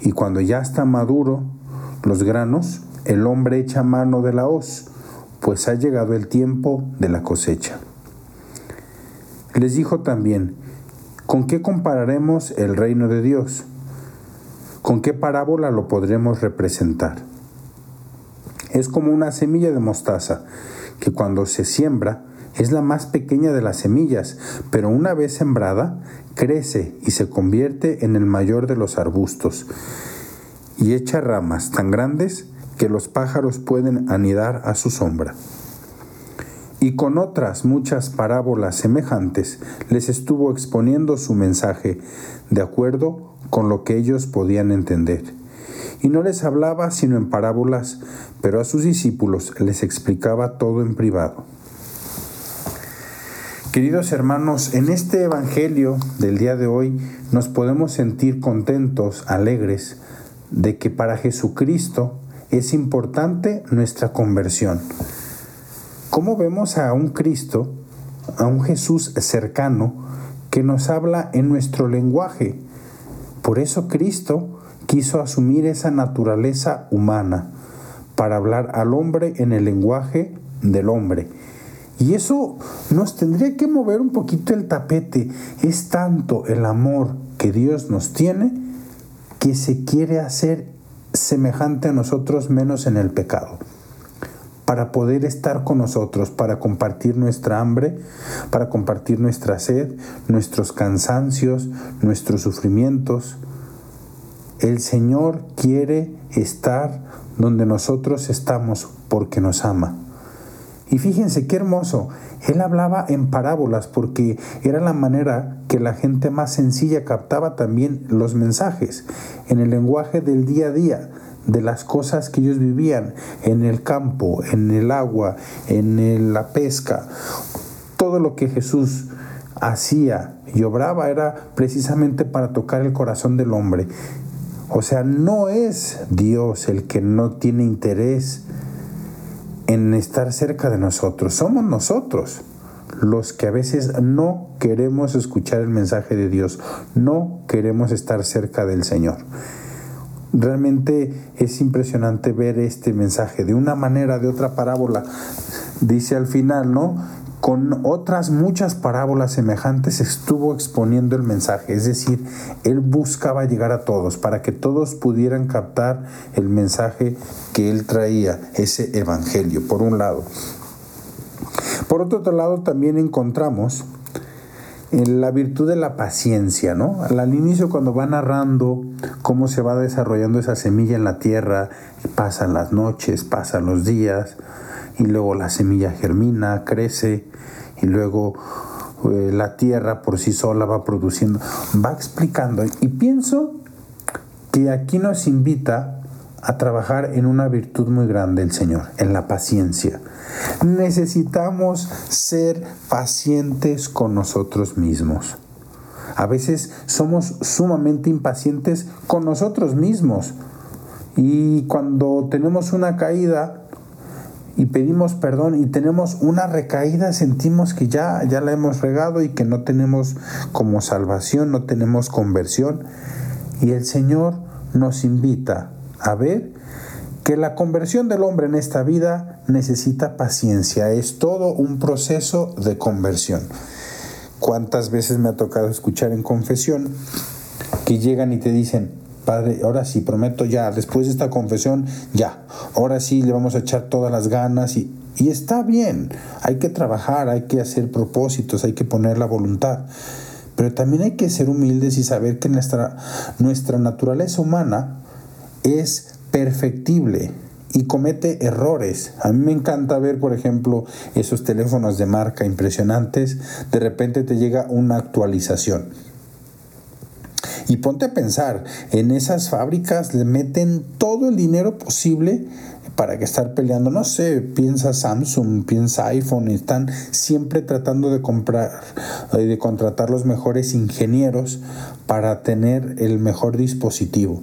Y cuando ya está maduro los granos, el hombre echa mano de la hoz, pues ha llegado el tiempo de la cosecha. Les dijo también, ¿con qué compararemos el reino de Dios? ¿Con qué parábola lo podremos representar? Es como una semilla de mostaza, que cuando se siembra es la más pequeña de las semillas, pero una vez sembrada, crece y se convierte en el mayor de los arbustos, y echa ramas tan grandes que los pájaros pueden anidar a su sombra. Y con otras muchas parábolas semejantes les estuvo exponiendo su mensaje de acuerdo con lo que ellos podían entender. Y no les hablaba sino en parábolas, pero a sus discípulos les explicaba todo en privado. Queridos hermanos, en este Evangelio del día de hoy nos podemos sentir contentos, alegres, de que para Jesucristo es importante nuestra conversión. ¿Cómo vemos a un Cristo, a un Jesús cercano, que nos habla en nuestro lenguaje? Por eso Cristo quiso asumir esa naturaleza humana para hablar al hombre en el lenguaje del hombre y eso nos tendría que mover un poquito el tapete. Es tanto el amor que Dios nos tiene que se quiere hacer semejante a nosotros menos en el pecado. Para poder estar con nosotros, para compartir nuestra hambre, para compartir nuestra sed, nuestros cansancios, nuestros sufrimientos. El Señor quiere estar donde nosotros estamos porque nos ama. Y fíjense qué hermoso, él hablaba en parábolas porque era la manera que la gente más sencilla captaba también los mensajes, en el lenguaje del día a día, de las cosas que ellos vivían, en el campo, en el agua, en la pesca. Todo lo que Jesús hacía y obraba era precisamente para tocar el corazón del hombre. O sea, no es Dios el que no tiene interés en estar cerca de nosotros. Somos nosotros los que a veces no queremos escuchar el mensaje de Dios, no queremos estar cerca del Señor. Realmente es impresionante ver este mensaje de una manera, de otra parábola. Dice al final, ¿no? Con otras muchas parábolas semejantes estuvo exponiendo el mensaje, es decir, él buscaba llegar a todos para que todos pudieran captar el mensaje que él traía, ese evangelio, por un lado. Por otro lado, también encontramos en la virtud de la paciencia, ¿no? Al inicio cuando va narrando cómo se va desarrollando esa semilla en la tierra, pasan las noches, pasan los días, y luego la semilla germina, crece y luego eh, la tierra por sí sola va produciendo, va explicando. Y pienso que aquí nos invita a trabajar en una virtud muy grande el Señor, en la paciencia. Necesitamos ser pacientes con nosotros mismos. A veces somos sumamente impacientes con nosotros mismos. Y cuando tenemos una caída, y pedimos perdón y tenemos una recaída, sentimos que ya, ya la hemos regado y que no tenemos como salvación, no tenemos conversión. Y el Señor nos invita a ver que la conversión del hombre en esta vida necesita paciencia, es todo un proceso de conversión. ¿Cuántas veces me ha tocado escuchar en confesión que llegan y te dicen, Padre, ahora sí, prometo ya, después de esta confesión, ya, ahora sí le vamos a echar todas las ganas y, y está bien, hay que trabajar, hay que hacer propósitos, hay que poner la voluntad. Pero también hay que ser humildes y saber que nuestra, nuestra naturaleza humana es perfectible y comete errores. A mí me encanta ver, por ejemplo, esos teléfonos de marca impresionantes. De repente te llega una actualización Y ponte a pensar, en esas fábricas le meten todo el dinero posible para que estar peleando, no sé, piensa Samsung, piensa iPhone, están siempre tratando de comprar y de contratar los mejores ingenieros para tener el mejor dispositivo.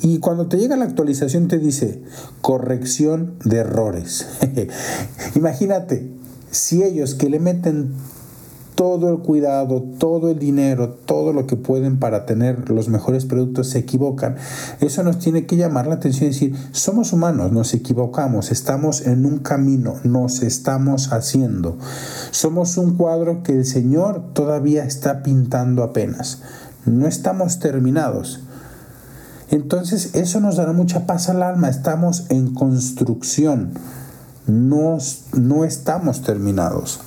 Y cuando te llega la actualización te dice corrección de errores. Imagínate, si ellos que le meten todo el cuidado, todo el dinero, todo lo que pueden para tener los mejores productos se equivocan, eso nos tiene que llamar la atención y decir, somos humanos, nos equivocamos, estamos en un camino, nos estamos haciendo. Somos un cuadro que el Señor todavía está pintando apenas. No estamos terminados. Entonces eso nos dará mucha paz al alma, estamos en construcción, no, no estamos terminados.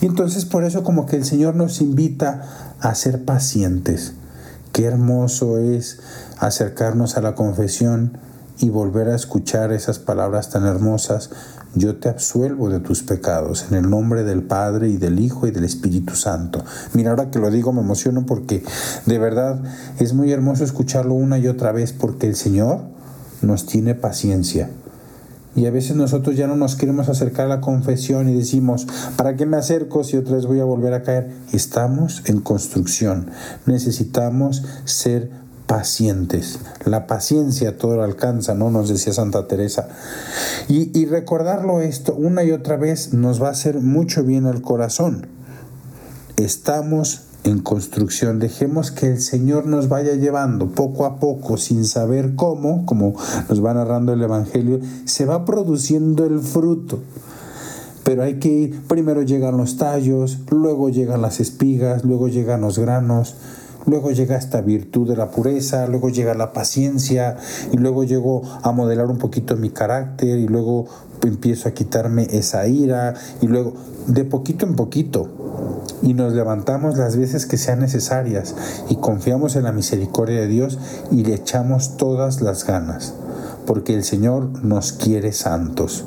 Y entonces por eso como que el Señor nos invita a ser pacientes. Qué hermoso es acercarnos a la confesión y volver a escuchar esas palabras tan hermosas. Yo te absuelvo de tus pecados en el nombre del Padre y del Hijo y del Espíritu Santo. Mira, ahora que lo digo me emociono porque de verdad es muy hermoso escucharlo una y otra vez porque el Señor nos tiene paciencia. Y a veces nosotros ya no nos queremos acercar a la confesión y decimos, ¿para qué me acerco si otra vez voy a volver a caer? Estamos en construcción. Necesitamos ser pacientes. La paciencia todo lo alcanza, ¿no? Nos decía Santa Teresa. Y, y recordarlo esto una y otra vez nos va a hacer mucho bien al corazón. Estamos en construcción. Dejemos que el Señor nos vaya llevando poco a poco, sin saber cómo, como nos va narrando el Evangelio, se va produciendo el fruto. Pero hay que ir, primero llegan los tallos, luego llegan las espigas, luego llegan los granos, luego llega esta virtud de la pureza, luego llega la paciencia, y luego llego a modelar un poquito mi carácter, y luego empiezo a quitarme esa ira, y luego de poquito en poquito, y nos levantamos las veces que sean necesarias y confiamos en la misericordia de Dios y le echamos todas las ganas, porque el Señor nos quiere santos.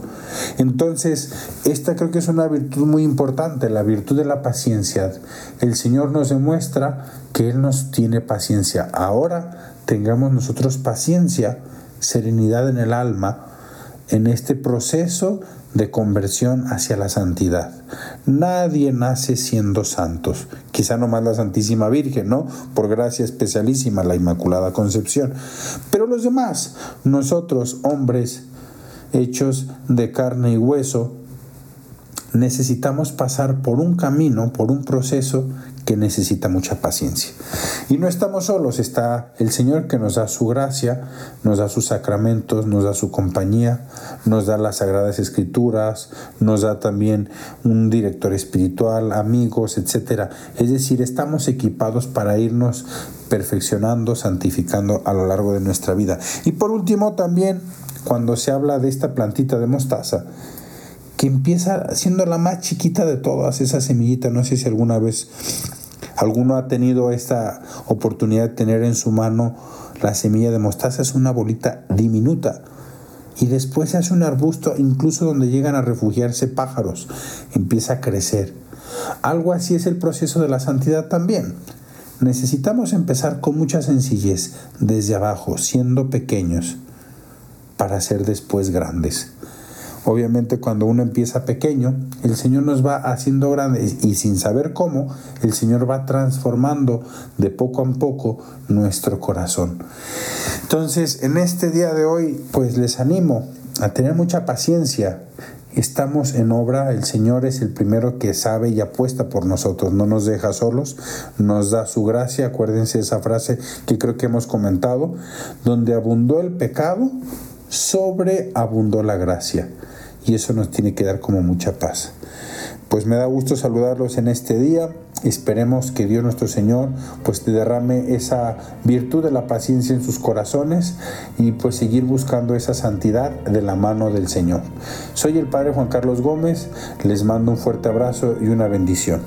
Entonces, esta creo que es una virtud muy importante, la virtud de la paciencia. El Señor nos demuestra que Él nos tiene paciencia. Ahora tengamos nosotros paciencia, serenidad en el alma, en este proceso de conversión hacia la santidad. Nadie nace siendo santos, quizá nomás la Santísima Virgen, ¿no? Por gracia especialísima, la Inmaculada Concepción. Pero los demás, nosotros, hombres hechos de carne y hueso, necesitamos pasar por un camino, por un proceso que necesita mucha paciencia. Y no estamos solos, está el Señor que nos da su gracia, nos da sus sacramentos, nos da su compañía, nos da las sagradas escrituras, nos da también un director espiritual, amigos, etc. Es decir, estamos equipados para irnos perfeccionando, santificando a lo largo de nuestra vida. Y por último también, cuando se habla de esta plantita de mostaza, que empieza siendo la más chiquita de todas, esa semillita. No sé si alguna vez alguno ha tenido esta oportunidad de tener en su mano la semilla de mostaza. Es una bolita diminuta. Y después se hace un arbusto, incluso donde llegan a refugiarse pájaros. Empieza a crecer. Algo así es el proceso de la santidad también. Necesitamos empezar con mucha sencillez, desde abajo, siendo pequeños, para ser después grandes. Obviamente cuando uno empieza pequeño, el Señor nos va haciendo grandes y sin saber cómo, el Señor va transformando de poco a poco nuestro corazón. Entonces, en este día de hoy, pues les animo a tener mucha paciencia. Estamos en obra, el Señor es el primero que sabe y apuesta por nosotros, no nos deja solos, nos da su gracia, acuérdense de esa frase que creo que hemos comentado, donde abundó el pecado, sobreabundó la gracia y eso nos tiene que dar como mucha paz. Pues me da gusto saludarlos en este día. Esperemos que Dios nuestro Señor pues te derrame esa virtud de la paciencia en sus corazones y pues seguir buscando esa santidad de la mano del Señor. Soy el Padre Juan Carlos Gómez, les mando un fuerte abrazo y una bendición.